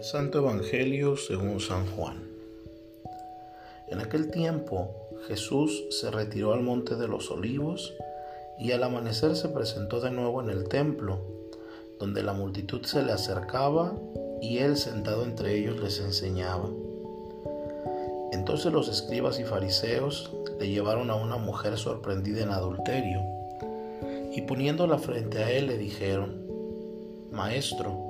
Santo Evangelio según San Juan. En aquel tiempo Jesús se retiró al monte de los olivos y al amanecer se presentó de nuevo en el templo, donde la multitud se le acercaba y él sentado entre ellos les enseñaba. Entonces los escribas y fariseos le llevaron a una mujer sorprendida en adulterio y poniéndola frente a él le dijeron, Maestro,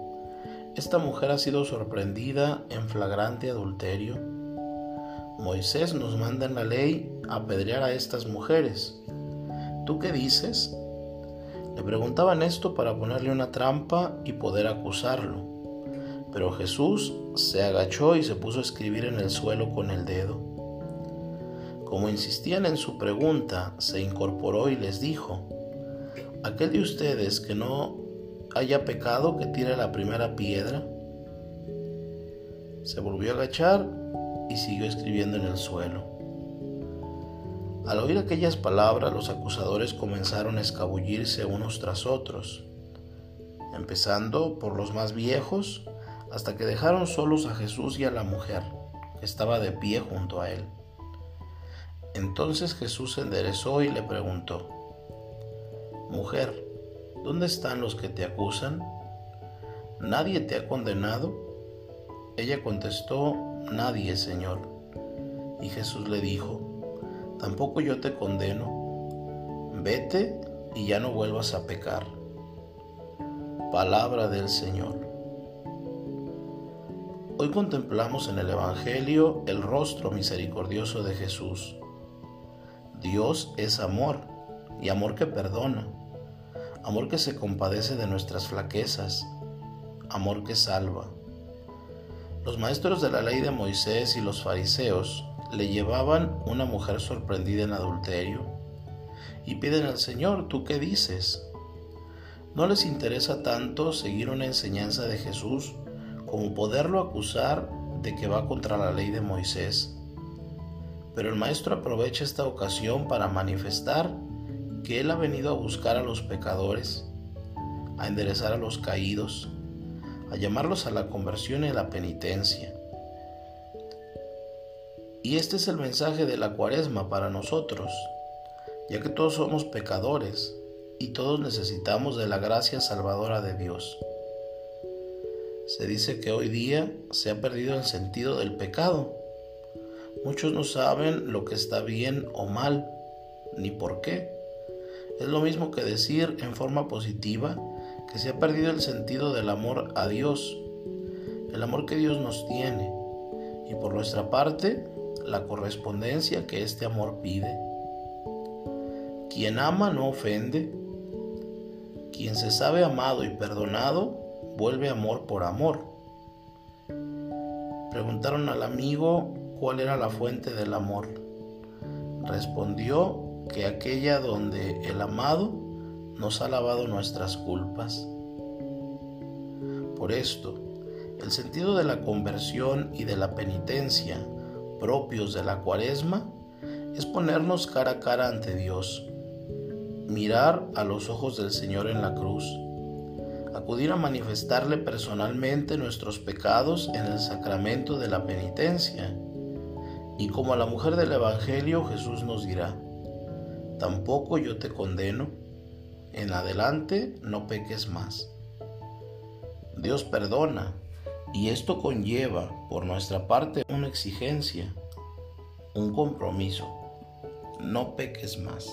esta mujer ha sido sorprendida en flagrante adulterio. Moisés nos manda en la ley apedrear a estas mujeres. ¿Tú qué dices? Le preguntaban esto para ponerle una trampa y poder acusarlo. Pero Jesús se agachó y se puso a escribir en el suelo con el dedo. Como insistían en su pregunta, se incorporó y les dijo, Aquel de ustedes que no haya pecado que tire la primera piedra. Se volvió a agachar y siguió escribiendo en el suelo. Al oír aquellas palabras, los acusadores comenzaron a escabullirse unos tras otros, empezando por los más viejos, hasta que dejaron solos a Jesús y a la mujer, que estaba de pie junto a él. Entonces Jesús se enderezó y le preguntó, Mujer, ¿Dónde están los que te acusan? ¿Nadie te ha condenado? Ella contestó, Nadie, Señor. Y Jesús le dijo, Tampoco yo te condeno. Vete y ya no vuelvas a pecar. Palabra del Señor. Hoy contemplamos en el Evangelio el rostro misericordioso de Jesús. Dios es amor y amor que perdona amor que se compadece de nuestras flaquezas, amor que salva. Los maestros de la ley de Moisés y los fariseos le llevaban una mujer sorprendida en adulterio y piden al Señor, ¿tú qué dices? No les interesa tanto seguir una enseñanza de Jesús como poderlo acusar de que va contra la ley de Moisés. Pero el maestro aprovecha esta ocasión para manifestar que Él ha venido a buscar a los pecadores, a enderezar a los caídos, a llamarlos a la conversión y a la penitencia. Y este es el mensaje de la cuaresma para nosotros, ya que todos somos pecadores y todos necesitamos de la gracia salvadora de Dios. Se dice que hoy día se ha perdido el sentido del pecado. Muchos no saben lo que está bien o mal, ni por qué. Es lo mismo que decir en forma positiva que se ha perdido el sentido del amor a Dios, el amor que Dios nos tiene, y por nuestra parte, la correspondencia que este amor pide. Quien ama no ofende, quien se sabe amado y perdonado, vuelve amor por amor. Preguntaron al amigo cuál era la fuente del amor. Respondió que aquella donde el amado nos ha lavado nuestras culpas. Por esto, el sentido de la conversión y de la penitencia propios de la cuaresma es ponernos cara a cara ante Dios, mirar a los ojos del Señor en la cruz, acudir a manifestarle personalmente nuestros pecados en el sacramento de la penitencia. Y como a la mujer del Evangelio Jesús nos dirá, tampoco yo te condeno, en adelante no peques más. Dios perdona y esto conlleva por nuestra parte una exigencia, un compromiso. No peques más.